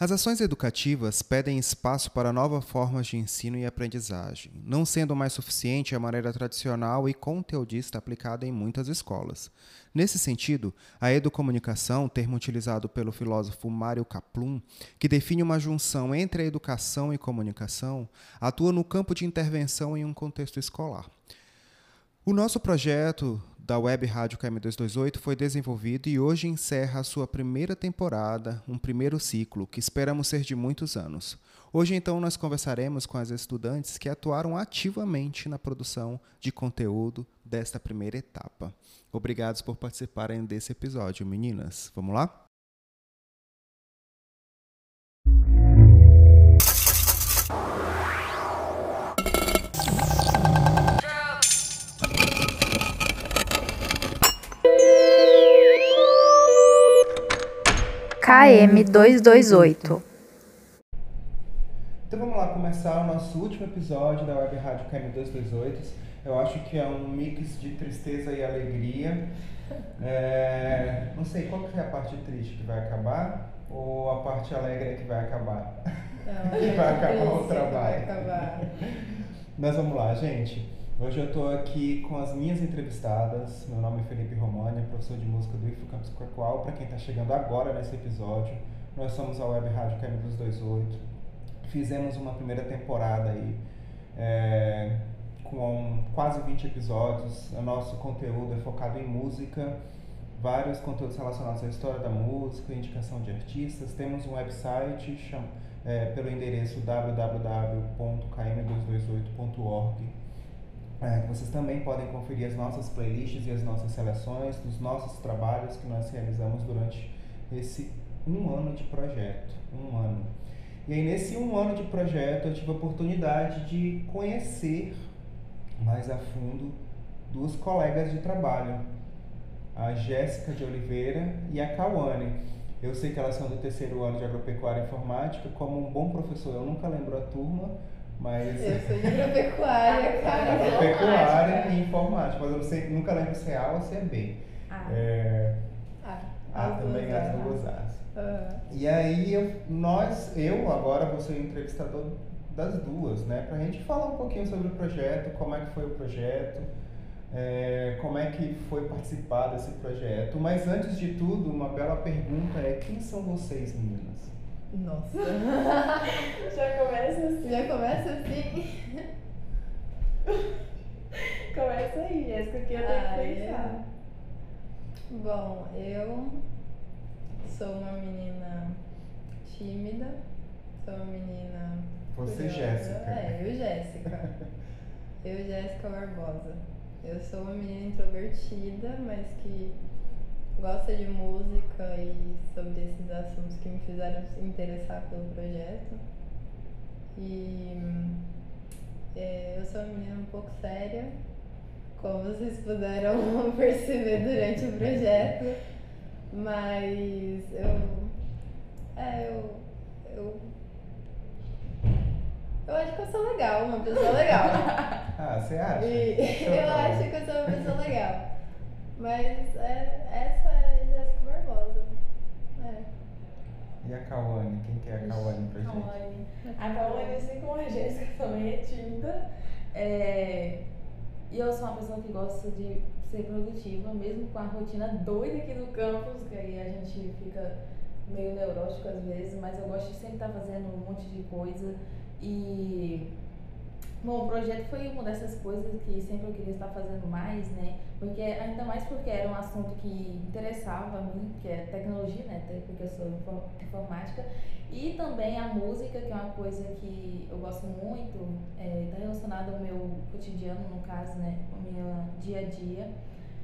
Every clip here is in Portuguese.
As ações educativas pedem espaço para novas formas de ensino e aprendizagem, não sendo mais suficiente a maneira tradicional e conteudista aplicada em muitas escolas. Nesse sentido, a educomunicação, termo utilizado pelo filósofo Mário Kaplun, que define uma junção entre a educação e comunicação, atua no campo de intervenção em um contexto escolar. O nosso projeto da Web Rádio KM228 foi desenvolvido e hoje encerra a sua primeira temporada, um primeiro ciclo, que esperamos ser de muitos anos. Hoje, então, nós conversaremos com as estudantes que atuaram ativamente na produção de conteúdo desta primeira etapa. Obrigados por participarem desse episódio, meninas. Vamos lá? KM228. Então vamos lá começar o nosso último episódio da Web Rádio KM228. Eu acho que é um mix de tristeza e alegria. É, não sei, qual que é a parte triste que vai acabar? Ou a parte alegre que vai acabar? Não, que vai acabar o trabalho. Vai acabar. Mas vamos lá, gente. Hoje eu estou aqui com as minhas entrevistadas. Meu nome é Felipe Romani, professor de música do IFO Campus Coqual. Para quem está chegando agora nesse episódio, nós somos a Web Rádio KM dos 28. Fizemos uma primeira temporada aí é, com quase 20 episódios. O nosso conteúdo é focado em música, vários conteúdos relacionados à história da música, indicação de artistas. Temos um website cham, é, pelo endereço www.km228.org é, vocês também podem conferir as nossas playlists e as nossas seleções dos nossos trabalhos que nós realizamos durante esse um ano de projeto. Um ano. E aí, nesse um ano de projeto, eu tive a oportunidade de conhecer mais a fundo duas colegas de trabalho, a Jéssica de Oliveira e a Cauane. Eu sei que elas são do terceiro ano de agropecuária e informática. Como um bom professor, eu nunca lembro a turma, mas... Eu sou de agropecuária, cara. agropecuária e informática, mas eu sei, nunca lembro se é A ou se é B. Ah. É, Ah, A as também, as A's. duas A's. Aham. E aí, eu, nós, eu agora vou ser o entrevistador das duas, né? Pra gente falar um pouquinho sobre o projeto, como é que foi o projeto, é, como é que foi participar desse projeto. Mas antes de tudo, uma bela pergunta é, quem são vocês, meninas? Nossa. Já começa assim. Já começa assim. Começa aí, Jéssica, que eu tenho Ah, que é? pensar. Bom, eu sou uma menina tímida, sou uma menina. Você, curiosa. Jéssica. É, eu, Jéssica. eu, Jéssica Barbosa. Eu sou uma menina introvertida, mas que gosta de música e sobre esses assuntos que me fizeram se interessar pelo projeto. E é, eu sou uma menina um pouco séria, como vocês puderam perceber durante o projeto, mas eu. É, eu. Eu, eu acho que eu sou legal, uma pessoa legal. Ah, você acha? E Então eu bom. acho que eu sou uma pessoa legal. Mas é, essa é Jéssica Barbosa. É. E a Cauane? Quem que é a Cauane pra gente? Cauane. A Cauane, assim como a Jéssica, também é tímida. É, E eu sou uma pessoa que gosta de ser produtiva, mesmo com a rotina doida aqui no campus, que aí a gente fica meio neurótico às vezes, mas eu gosto de sempre estar fazendo um monte de coisa. E Bom, o projeto foi uma dessas coisas que sempre eu queria estar fazendo mais, né? Porque, ainda mais porque era um assunto que interessava a mim, que é tecnologia, né? Porque eu sou infor- informática. E também a música, que é uma coisa que eu gosto muito, está relacionada ao meu cotidiano, no caso, né? Ao meu dia a dia.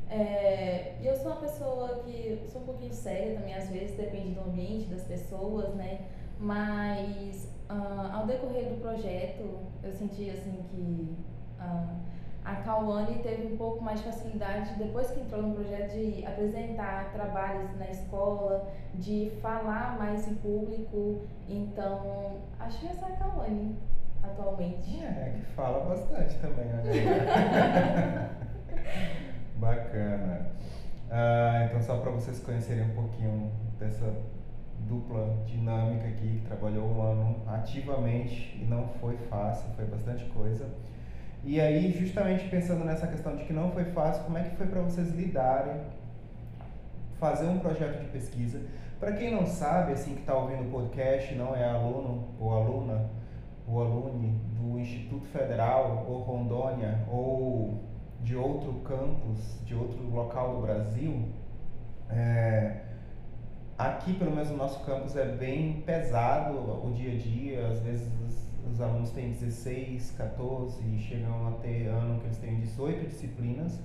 É, eu sou uma pessoa que sou um pouquinho séria também, às vezes, depende do ambiente, das pessoas, né? Mas ah, ao decorrer do projeto, eu senti assim que ah, a Cauane teve um pouco mais de facilidade depois que entrou no projeto de apresentar trabalhos na escola, de falar mais em público. Então, acho que essa é a Cauane atualmente. É, que fala bastante também, né? Bacana. Ah, então, só para vocês conhecerem um pouquinho dessa dupla dinâmica aqui, que trabalhou um ano ativamente e não foi fácil, foi bastante coisa. E aí, justamente pensando nessa questão de que não foi fácil, como é que foi para vocês lidarem, fazer um projeto de pesquisa? Para quem não sabe, assim, que está ouvindo o podcast, não é aluno ou aluna, ou alune do Instituto Federal ou Rondônia ou de outro campus, de outro local do Brasil, é, aqui, pelo menos no nosso campus, é bem pesado o dia a dia, às vezes os alunos têm 16, 14 e chegam a ter ano que eles têm 18 disciplinas.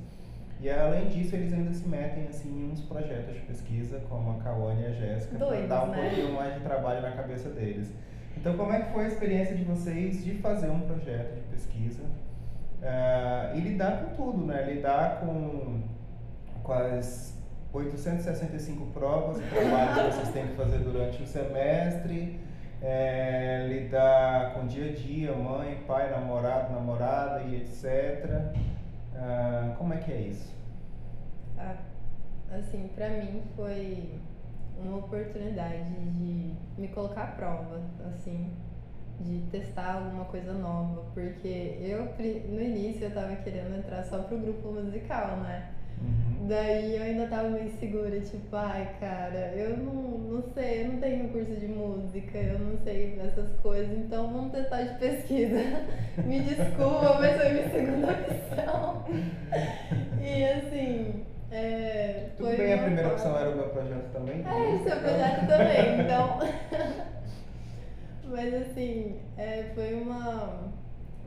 E além disso, eles ainda se metem assim, em uns projetos de pesquisa, como a Kawane e a Jéssica, para dar um né? pouquinho mais de trabalho na cabeça deles. Então, como é que foi a experiência de vocês de fazer um projeto de pesquisa uh, e lidar com tudo, né? Lidar com, com as 865 provas e trabalhos que vocês têm que fazer durante o semestre, é, lidar com dia a dia, mãe, pai, namorado, namorada e etc. Uh, como é que é isso? Ah, assim, pra mim foi uma oportunidade de me colocar à prova, assim, de testar alguma coisa nova, porque eu no início eu tava querendo entrar só pro grupo musical, né? Uhum. Daí eu ainda tava meio segura, tipo, ai cara, eu não, não sei, eu não tenho curso de música, eu não sei essas coisas, então vamos testar de pesquisa. Me desculpa, mas foi minha segunda opção. E assim, é, Tudo bem, a primeira opção era o meu projeto também. É, o seu projeto também, então. mas assim, é, foi uma,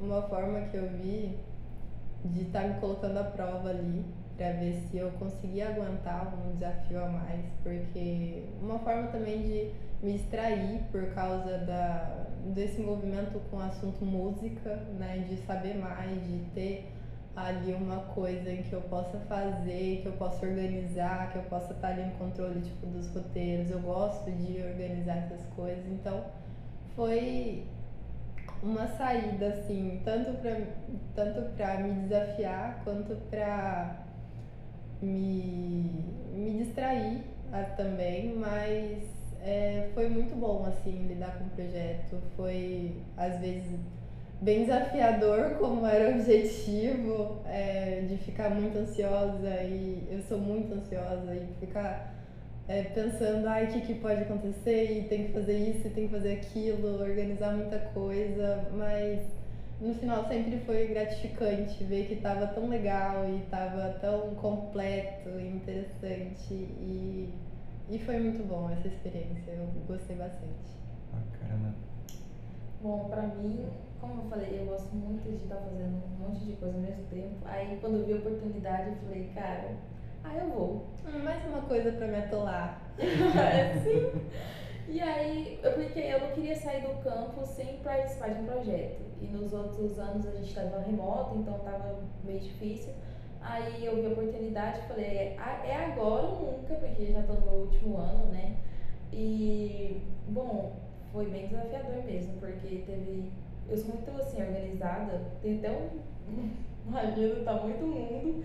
uma forma que eu vi de estar tá me colocando à prova ali para ver se eu conseguia aguentar um desafio a mais, porque uma forma também de me extrair por causa da, desse envolvimento com o assunto música, né, de saber mais, de ter ali uma coisa que eu possa fazer, que eu possa organizar, que eu possa estar ali no controle tipo dos roteiros. Eu gosto de organizar essas coisas, então foi uma saída assim, tanto para tanto para me desafiar quanto para me, me distrair ah, também, mas é, foi muito bom assim lidar com o projeto. Foi às vezes bem desafiador, como era o objetivo, é, de ficar muito ansiosa e eu sou muito ansiosa e ficar é, pensando, ai, o que, que pode acontecer e tem que fazer isso e tem que fazer aquilo, organizar muita coisa, mas no final sempre foi gratificante ver que estava tão legal e estava tão completo e interessante e, e foi muito bom essa experiência, eu gostei bastante. Bacana. Bom, pra mim, como eu falei, eu gosto muito de estar fazendo um monte de coisa ao mesmo tempo. Aí quando eu vi a oportunidade, eu falei, cara, ah, eu vou. Hum, mais uma coisa pra me atolar. Sim. E aí, porque eu não queria sair do campo sem participar de um projeto. E nos outros anos a gente estava remoto, então estava meio difícil. Aí eu vi a oportunidade e falei, é, é agora ou nunca, porque já estou no último ano, né? E, bom, foi bem desafiador mesmo, porque teve. Eu sou muito assim, organizada, tem até um Imagina, tá muito mundo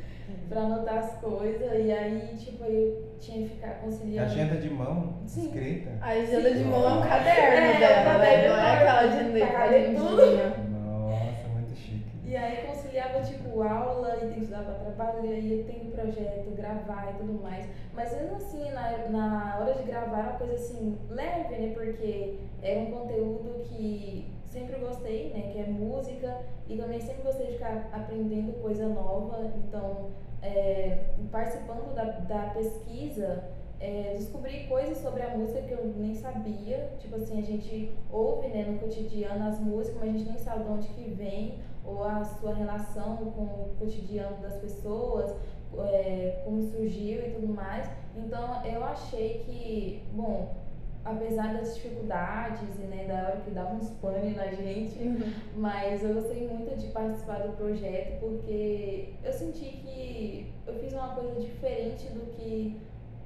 pra anotar as coisas. E aí, tipo, eu tinha que ficar conciliando. Agenda de mão? Sim. Escrita? A agenda de mão é um caderno É, dela, é um caderno né? não é aquela agenda tá agendinha. Nossa, muito chique. E aí conciliava, tipo, aula e tem que estudar pra trabalho, e aí tem projeto, gravar e tudo mais. Mas mesmo assim, na, na hora de gravar, era uma coisa assim, leve, né? Porque era um conteúdo que sempre gostei, né, que é música, e também sempre gostei de ficar aprendendo coisa nova. Então, é, participando da, da pesquisa, é, descobri coisas sobre a música que eu nem sabia. Tipo assim, a gente ouve né, no cotidiano as músicas, mas a gente nem sabe de onde que vem, ou a sua relação com o cotidiano das pessoas, é, como surgiu e tudo mais. Então, eu achei que, bom, apesar das dificuldades e né, da hora que dava uns pane na gente, Uhum. mas eu gostei muito de participar do projeto porque eu senti que eu fiz uma coisa diferente do que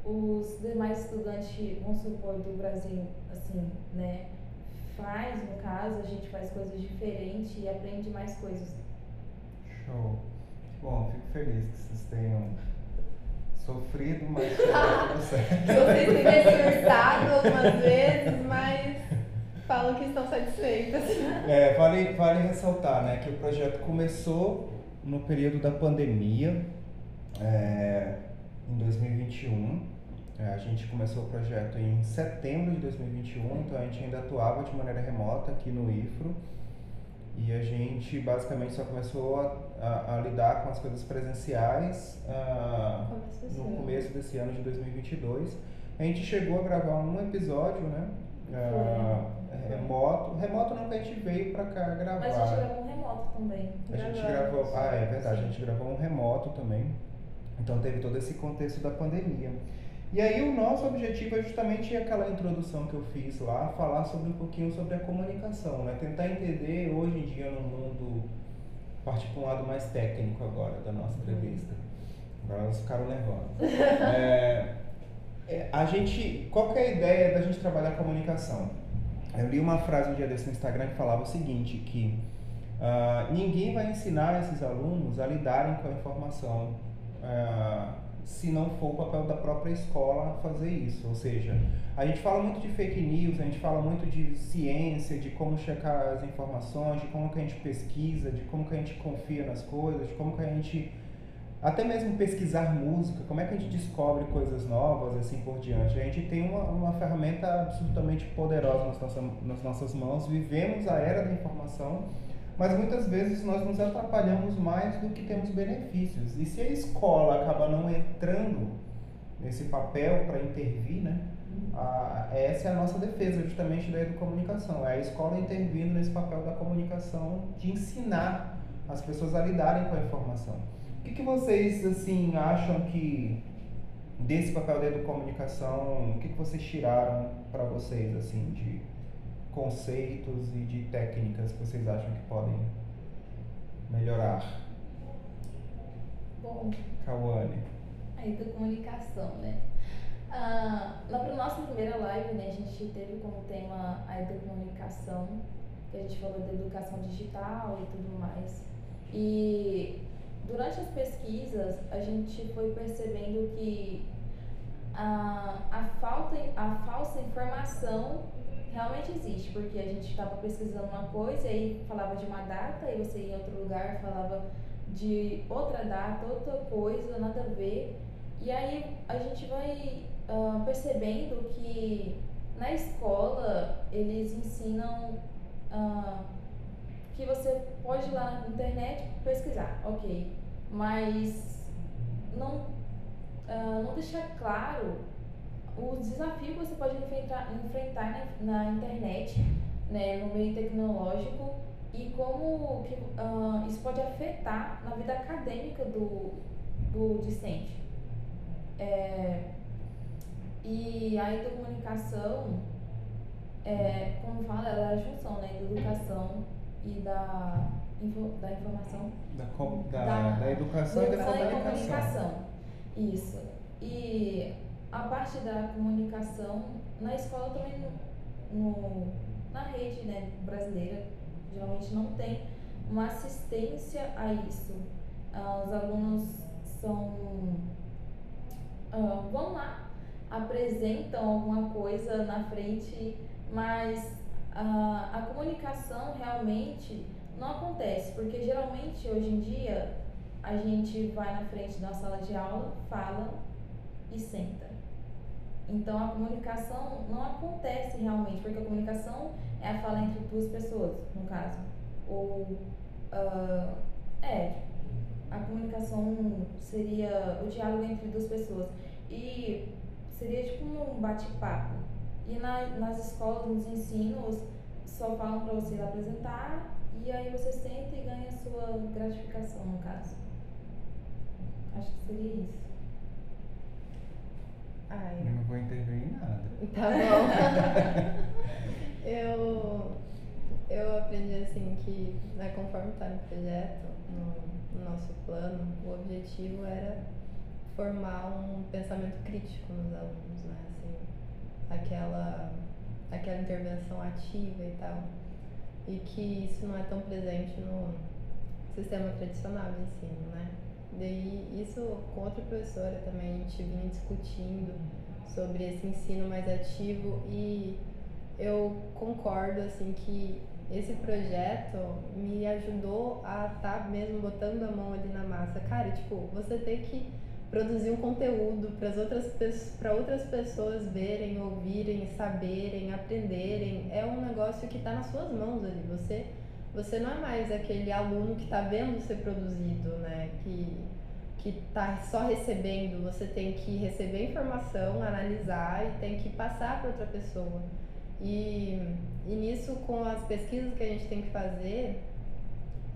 os demais estudantes, vamos supor, do Brasil, assim, né, faz, no caso, a gente faz coisas diferentes e aprende mais coisas. Show. Bom, fico feliz que vocês tenham Sofrido, mas tudo certo. Me surtado algumas vezes, mas falam que estão satisfeitas. É, vale, vale ressaltar né, que o projeto começou no período da pandemia, é, em 2021. É, a gente começou o projeto em setembro de 2021, então a gente ainda atuava de maneira remota aqui no IFRO. E a gente basicamente só começou a, a, a lidar com as coisas presenciais Começo desse no começo desse ano de 2022. A gente chegou a gravar um episódio, né? ah, remoto. Remoto não que a gente veio pra cá gravar. Mas a gente gravou um remoto também. A gente gravou, ah, é verdade, a Sim. gente gravou um remoto também. Então teve todo esse contexto da pandemia. E aí o nosso objetivo é justamente aquela introdução que eu fiz lá, falar sobre um pouquinho sobre a comunicação, né? Tentar entender hoje em dia no mundo, partir para um lado mais técnico agora da nossa entrevista. Agora elas ficaram nervosas. É, é, a gente, qual que é a ideia da gente trabalhar a comunicação? Eu li uma frase um dia desse no Instagram que falava o seguinte, que ah, ninguém vai ensinar esses alunos a lidarem com a informação ah, se não for o papel da própria escola fazer isso. Ou seja, a gente fala muito de fake news, a gente fala muito de ciência, de como checar as informações, de como que a gente pesquisa, de como que a gente confia nas coisas, de como que a gente até mesmo pesquisar música, como é que a gente descobre coisas novas assim por diante. A gente tem uma, uma ferramenta absolutamente poderosa nas, nossa, nas nossas mãos, vivemos a era da informação, mas muitas vezes nós nos atrapalhamos mais do que temos benefícios. E se a escola acaba não entrando nesse papel para intervir, né? A, essa é a nossa defesa justamente da educomunicação, é a escola intervindo nesse papel da comunicação, de ensinar as pessoas a lidarem com a informação. O que, que vocês assim acham que desse papel da educomunicação, o que, que vocês tiraram para vocês assim de conceitos e de técnicas que vocês acham que podem melhorar? Bom, Cauane. aí da comunicação, né? Ah, na pra nossa primeira live, né, a gente teve como tema a educomunicação, que a gente falou da educação digital e tudo mais. E durante as pesquisas, a gente foi percebendo que a, a, falta, a falsa informação realmente existe, porque a gente estava pesquisando uma coisa e aí falava de uma data, e você ia em outro lugar falava de outra data, outra coisa, nada a ver. E aí a gente vai ah, percebendo que na escola eles ensinam ah, que você pode ir lá na internet pesquisar, ok, mas não, ah, não deixar claro o desafio que você pode enfrentar, enfrentar na, na internet, né, no meio tecnológico e como que, ah, isso pode afetar na vida acadêmica do, do discente. É, e a educomunicação, é, como fala, ela é a junção né, da educação e da, info- da informação Da, com- da, Da- da educação e da Educação e comunicação. comunicação. Isso. E a parte da comunicação, na escola também, no, no- na rede né, brasileira, geralmente não tem uma assistência a isso. Ah, os alunos são. ah, vão lá, apresentam alguma coisa na frente, mas ah, a comunicação realmente não acontece, porque geralmente hoje em dia a gente vai na frente da sala de aula, fala e senta. Então a comunicação não acontece realmente, porque a comunicação é a fala entre duas pessoas, no caso. Ou ah, é, a comunicação seria o diálogo entre duas pessoas. E seria tipo um bate-papo. E na, nas escolas, nos ensinos, só falam para você apresentar e aí você senta e ganha a sua gratificação, no caso. Acho que seria isso. Ai, Eu não vou intervir em nada. Tá bom. eu, eu aprendi assim que, né, conforme está no projeto, no, no nosso plano, o objetivo era formar um pensamento crítico nos alunos, né? Assim, aquela, aquela intervenção ativa e tal. E que isso não é tão presente no sistema tradicional de ensino, né? Daí isso com outra professora também, a gente vinha discutindo sobre esse ensino mais ativo e eu concordo assim que esse projeto me ajudou a estar tá mesmo botando a mão ali na massa. Cara, tipo, você tem que produzir um conteúdo para as outras para outras pessoas verem, ouvirem, saberem, aprenderem. É um negócio que está nas suas mãos ali. Você você não é mais aquele aluno que está vendo ser produzido, né? Que que está só recebendo, você tem que receber informação, analisar e tem que passar para outra pessoa. E, e nisso, com as pesquisas que a gente tem que fazer,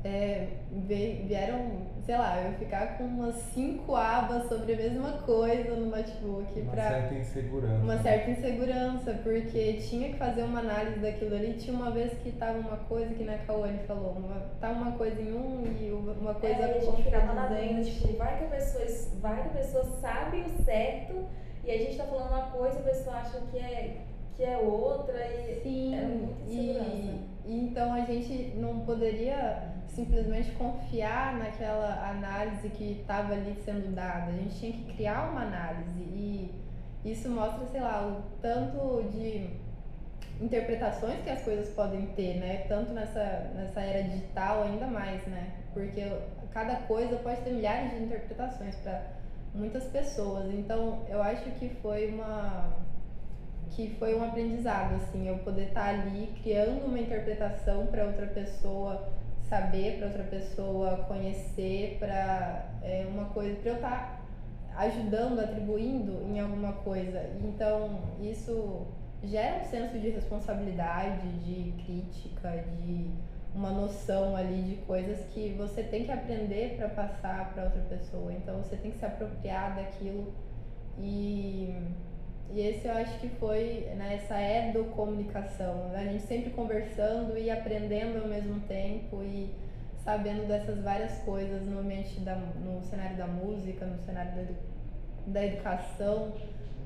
é, vieram, sei lá, eu ficar com umas cinco abas sobre a mesma coisa no notebook. Uma pra, certa insegurança. Uma certa insegurança, porque tinha que fazer uma análise daquilo ali. Tinha uma vez que tava uma coisa que na Cauane falou, uma, tá uma coisa em um e uma coisa é, a gente ficava na dúvida, tipo, vai que, a pessoa, vai que a pessoa sabe o certo e a gente tá falando uma coisa e a pessoa acha que é que é outra e Sim, era muita e, e então a gente não poderia simplesmente confiar naquela análise que estava ali sendo dada. A gente tinha que criar uma análise e isso mostra, sei lá, o tanto de interpretações que as coisas podem ter, né? Tanto nessa, nessa era digital ainda mais, né? Porque cada coisa pode ter milhares de interpretações para muitas pessoas. Então, eu acho que foi uma que foi um aprendizado assim, eu poder estar tá ali criando uma interpretação para outra pessoa saber para outra pessoa, conhecer para é, uma coisa, para eu estar tá ajudando, atribuindo em alguma coisa. Então, isso gera um senso de responsabilidade, de crítica, de uma noção ali de coisas que você tem que aprender para passar para outra pessoa. Então, você tem que se apropriar daquilo e e esse eu acho que foi nessa né, educomunicação, né? a gente sempre conversando e aprendendo ao mesmo tempo e sabendo dessas várias coisas no ambiente da, no cenário da música, no cenário da, da educação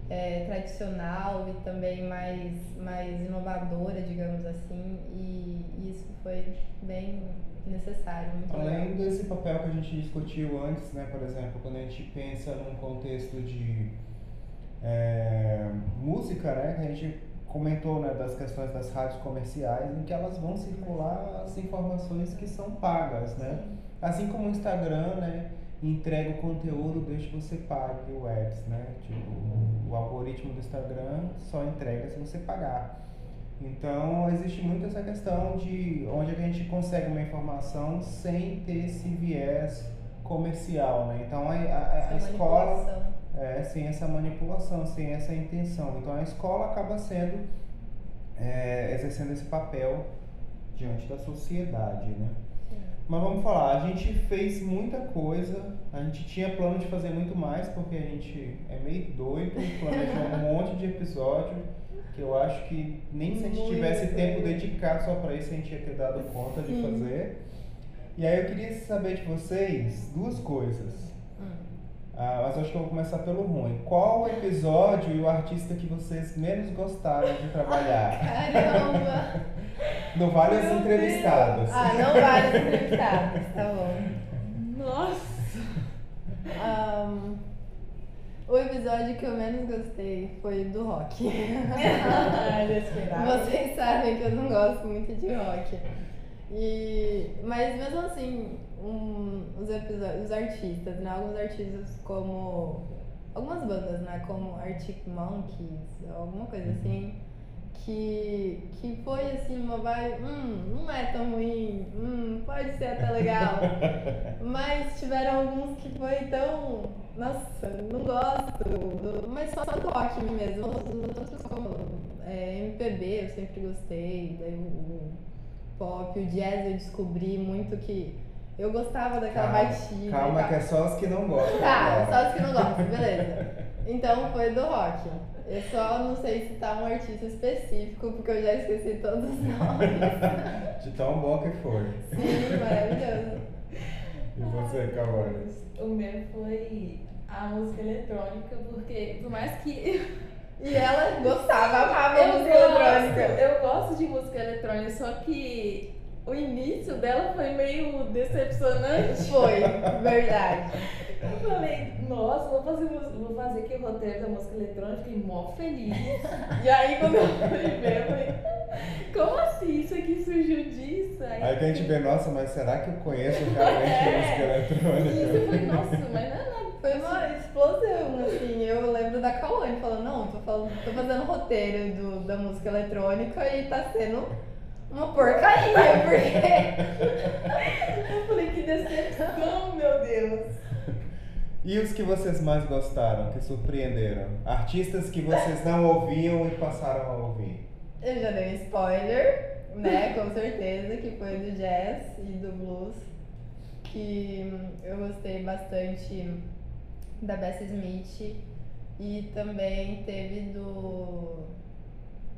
é, tradicional e também mais, mais inovadora, digamos assim, e isso foi bem necessário. Além legal. desse papel que a gente discutiu antes, né, por exemplo, quando a gente pensa num contexto de é, música, né, que a gente comentou né, das questões das rádios comerciais, em que elas vão circular as informações que são pagas, né? Assim como o Instagram, né, entrega o conteúdo desde que você pague o ads, né? Tipo, o algoritmo do Instagram só entrega se você pagar. Então, existe muito essa questão de onde a gente consegue uma informação sem ter esse viés comercial, né? Então, a, a, a escola é, sem essa manipulação, sem essa intenção. Então a escola acaba sendo, é, exercendo esse papel diante da sociedade, né? Mas vamos falar, a gente fez muita coisa, a gente tinha plano de fazer muito mais, porque a gente é meio doido, planejou um monte de episódio, que eu acho que nem se a gente tivesse tempo dedicado só para isso a gente ia ter dado conta de fazer. E aí eu queria saber de vocês duas coisas. Ah, mas acho que eu vou começar pelo ruim. Qual o episódio e o artista que vocês menos gostaram de trabalhar? Caramba! Não vale as entrevistadas. Ah, não vale as entrevistadas, tá bom. Nossa! Um, o episódio que eu menos gostei foi do rock. ah, Vocês sabem que eu não gosto muito de rock. E, mas mesmo assim, um, os episódios, os artistas, né? Alguns artistas como. Algumas bandas, né? Como Arctic Monkeys, alguma coisa uhum. assim. Que, que foi assim, uma vibe, hum, não é tão ruim, hum, pode ser até legal. mas tiveram alguns que foi tão. Nossa, não gosto. Mas só, rock mesmo. Os outros como é, MPB eu sempre gostei. Daí o, o pop, o jazz eu descobri muito que eu gostava daquela calma, batida. Calma, que é só os que não gostam. Tá, só os que não gostam, beleza. Então foi do rock. Eu só não sei se tá um artista específico, porque eu já esqueci todos os nomes. De tão bom que foi. Sim, maravilhoso. E você, Cauane? O meu foi a música eletrônica, porque por mais que. E ela gostava, amava a música eletrônica. Eu gosto de música eletrônica, só que o início dela foi meio decepcionante. Foi, verdade. Eu falei, nossa, vou fazer, vou fazer aqui o roteiro da música eletrônica, fiquei mó feliz. E aí quando eu fui ver, eu falei, como assim? Isso aqui surgiu disso? Aí que a gente vê, nossa, mas será que eu conheço realmente É. música eletrônica? Isso, eu falei, nossa, mas não é nada. Foi uma explosão, assim. Eu lembro da Kawane falando, não, tô, falando, tô fazendo roteiro do, da música eletrônica e tá sendo uma porcaria, porque. Eu falei, que decepção, meu Deus. E os que vocês mais gostaram, que surpreenderam? Artistas que vocês não ouviam e passaram a ouvir? Eu já dei um spoiler, né? Com certeza, que foi do jazz e do blues. Que eu gostei bastante da Bessie Smith e também teve do.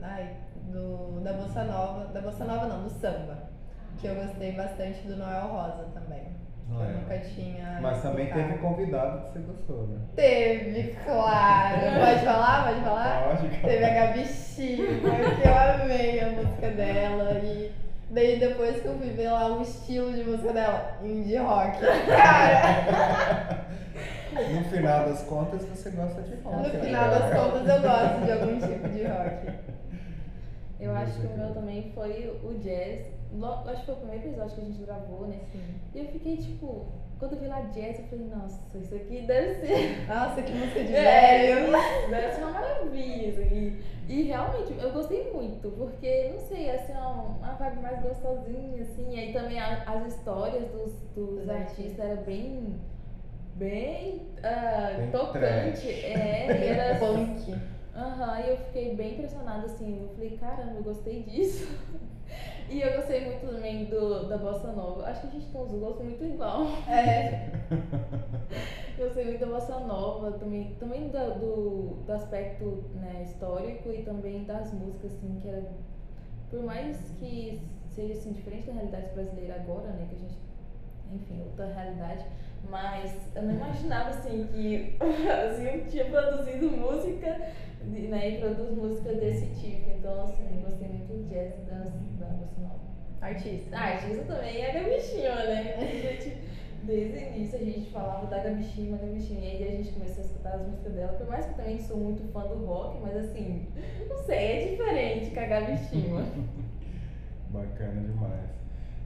Ai, do. Da Bossa Nova. Da Bossa Nova não, do samba. Que eu gostei bastante do Noel Rosa também. Que eu nunca tinha. Mas também teve convidado que você gostou, né? Teve, claro. Pode falar? Pode falar? Pode. Teve a Gabi Chima, que eu amei a música dela. E daí depois que eu fui ver lá o estilo de música dela, indie rock. Cara, No final das contas, você gosta de rock. no né? final das contas eu gosto de algum tipo de rock. Eu acho que o meu também foi o jazz. Lo- Acho que foi o primeiro episódio que a gente gravou, né? E eu fiquei tipo, quando eu vi lá jazz, eu falei, nossa, isso aqui deve ser. Nossa, que música de É, velho. Deve ser uma maravilha isso aqui. E realmente, eu gostei muito, porque, não sei, assim, é uma, vibe mais gostosinha, assim. E aí também a- as histórias dos, dos artistas eram bem. Bem, ah, Bem tocante. trash. É, e era. Punk. Aham, e eu fiquei bem impressionada, assim, eu falei, caramba, eu gostei disso. E eu gostei muito também do, da Bossa Nova. Acho que a gente tem uns gostos muito igual. É, Eu gostei muito da Bossa Nova, também, também do, do, do aspecto né, histórico e também das músicas, assim, que era. Por mais que seja assim, diferente da realidade brasileira agora, né? Que a gente. Enfim, outra realidade. Mas eu não imaginava assim que o Brasil tinha produzido música né, e produz música desse tipo. Então, assim, eu gostei muito do jazz e das, da Bossa Nova. artista. Ah, artista também é a Gabi Chima, né? A gente, desde o início a gente falava da Gabi Chima, Gabi Chima, e aí a gente começou a escutar as músicas dela, por mais que eu também sou muito fã do rock, mas assim, não sei, é diferente com a Gabi Chima. Bacana demais.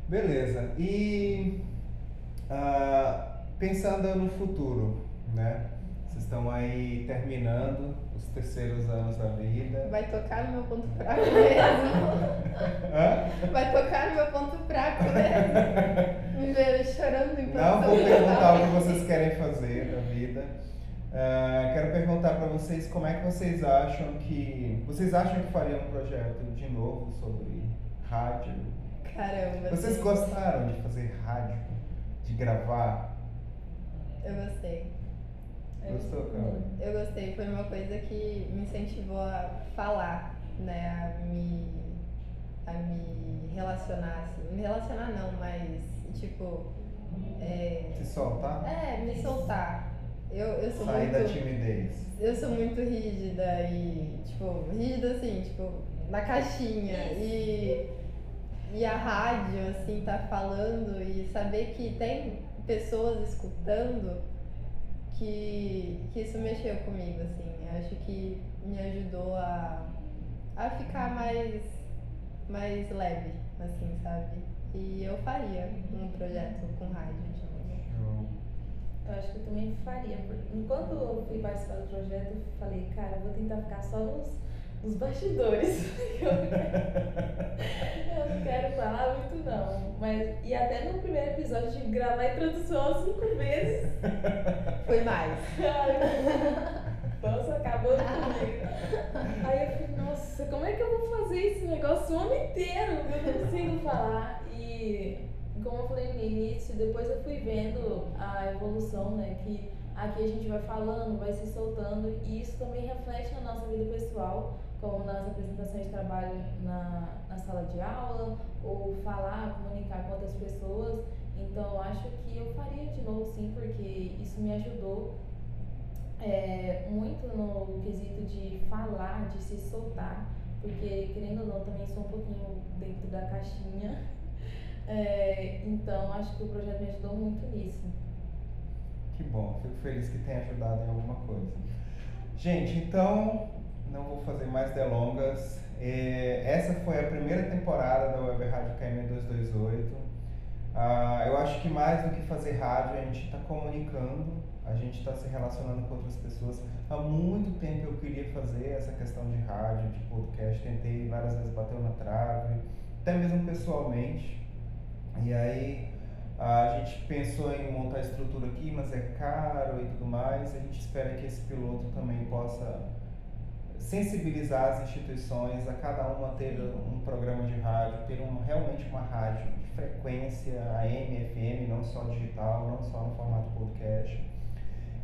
Beleza. E ah, pensando no futuro, né? Vocês estão aí terminando os terceiros anos da vida. Vai tocar no meu ponto fraco mesmo. Hã? Vai tocar no meu ponto fraco mesmo. Me ver chorando em Não vou perguntar o que vocês querem fazer da vida. Ah, quero perguntar para vocês como é que vocês acham que. Vocês acham que fariam um projeto de novo sobre rádio? Caramba. Vocês sim. gostaram de fazer rádio? De gravar? Eu gostei. Gostou, cara? Eu gostei, foi uma coisa que me incentivou a falar, né? A me, a me relacionar, assim. Me relacionar não, mas tipo. É, Se soltar? é me soltar. Eu, eu sou Sair da muito. timidez. Eu sou muito rígida e, tipo, rígida assim, tipo, na caixinha. E, e a rádio, assim, tá falando e saber que tem pessoas escutando que, que isso mexeu comigo, assim. Acho que me ajudou a, a ficar mais, mais leve, assim, sabe? E eu faria um projeto com rádio de novo. Eu acho que eu também faria. Enquanto eu fui participar do projeto, eu falei, cara, eu vou tentar ficar só nos, nos bastidores. eu, não quero, eu não quero falar muito não. Mas, e até no primeiro episódio que gravar a introdução cinco vezes. Foi mais. Nossa, acabou comigo. Aí eu falei, nossa, como é que eu vou fazer esse negócio o ano inteiro? Eu não consigo falar. E como eu falei no início, depois eu fui vendo a evolução, né? Que aqui a gente vai falando, vai se soltando, e isso também reflete na nossa vida pessoal, como nas apresentações de trabalho na, na sala de aula, ou falar, comunicar com outras pessoas. Então acho que eu faria de novo sim, porque isso me ajudou é, muito no quesito de falar, de se soltar, porque querendo ou não, também sou um pouquinho dentro da caixinha. É, então, acho que o projeto me ajudou muito nisso. Que bom, fico feliz que tenha ajudado em alguma coisa. Gente, então, não vou fazer mais delongas. É, essa foi a primeira temporada da Web Rádio KM 228. Ah, eu acho que mais do que fazer rádio, a gente está comunicando, a gente está se relacionando com outras pessoas. Há muito tempo eu queria fazer essa questão de rádio, de podcast, tentei várias vezes bater na trave, até mesmo pessoalmente. E aí a gente pensou em montar estrutura aqui, mas é caro e tudo mais. A gente espera que esse piloto também possa sensibilizar as instituições a cada uma ter um programa de rádio, ter um, realmente uma rádio de frequência AM, FM, não só digital, não só no formato podcast.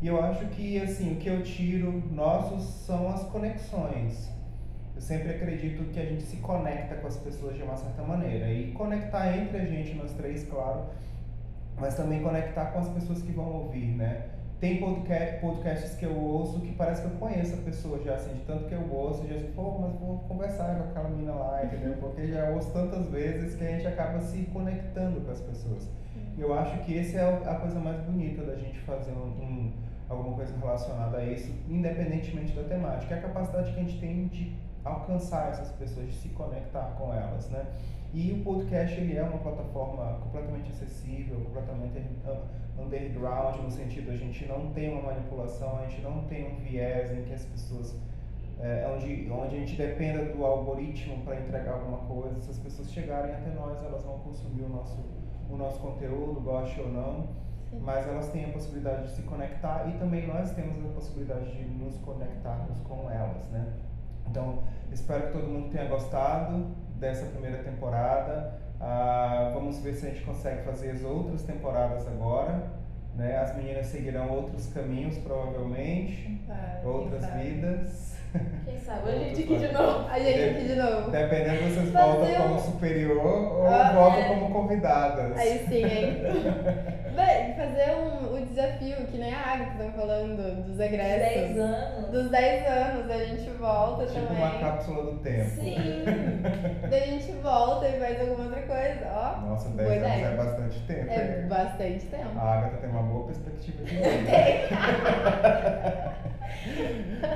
E eu acho que assim, o que eu tiro nossos são as conexões. Eu sempre acredito que a gente se conecta com as pessoas de uma certa maneira. E conectar entre a gente, nós três, claro, mas também conectar com as pessoas que vão ouvir, né? Tem podcast, podcasts que eu ouço que parece que eu conheço a pessoa já, assim, de tanto que eu ouço, já assim, pô, mas vou conversar com aquela mina lá, entendeu? Porque já ouço tantas vezes que a gente acaba se conectando com as pessoas. E eu acho que essa é a coisa mais bonita da gente fazer um, um, alguma coisa relacionada a isso, independentemente da temática. É a capacidade que a gente tem de alcançar essas pessoas, de se conectar com elas, né? E o podcast ele é uma plataforma completamente acessível, completamente underground, no sentido a gente não tem uma manipulação, a gente não tem um viés em que as pessoas é, onde, onde a gente dependa do algoritmo para entregar alguma coisa, se as pessoas chegarem até nós, elas vão consumir o nosso, o nosso conteúdo, goste ou não, Sim. mas elas têm a possibilidade de se conectar e também nós temos a possibilidade de nos conectarmos com elas, né? Então, espero que todo mundo tenha gostado dessa primeira temporada. Ah, vamos ver se a gente consegue fazer as outras temporadas agora. Né? As meninas seguirão outros caminhos, provavelmente, Ah, outras sabe? vidas. Quem sabe? A gente aqui de novo. A gente aqui de novo. Dependendo, vocês Fazer voltam um- como superior ou Ah, voltam é. como convidadas. Aí sim, hein? Bem, fazer um, desafio, que nem a Agatha tá falando, dos 10 egressos. anos. Dos 10 anos, a gente volta Tipo também. uma cápsula do tempo. Sim. Daí a gente volta e faz alguma outra coisa, ó. Nossa, Boa 10 anos ideia. é bastante tempo. É hein? bastante tempo. A Agatha tem uma boa perspectiva de vida.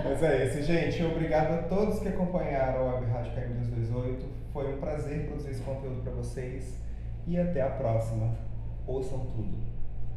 Mas é isso, gente. Obrigado a todos que acompanharam a Web Rádio KM228. Foi um prazer produzir esse conteúdo para vocês. E até a próxima. Ouçam tudo.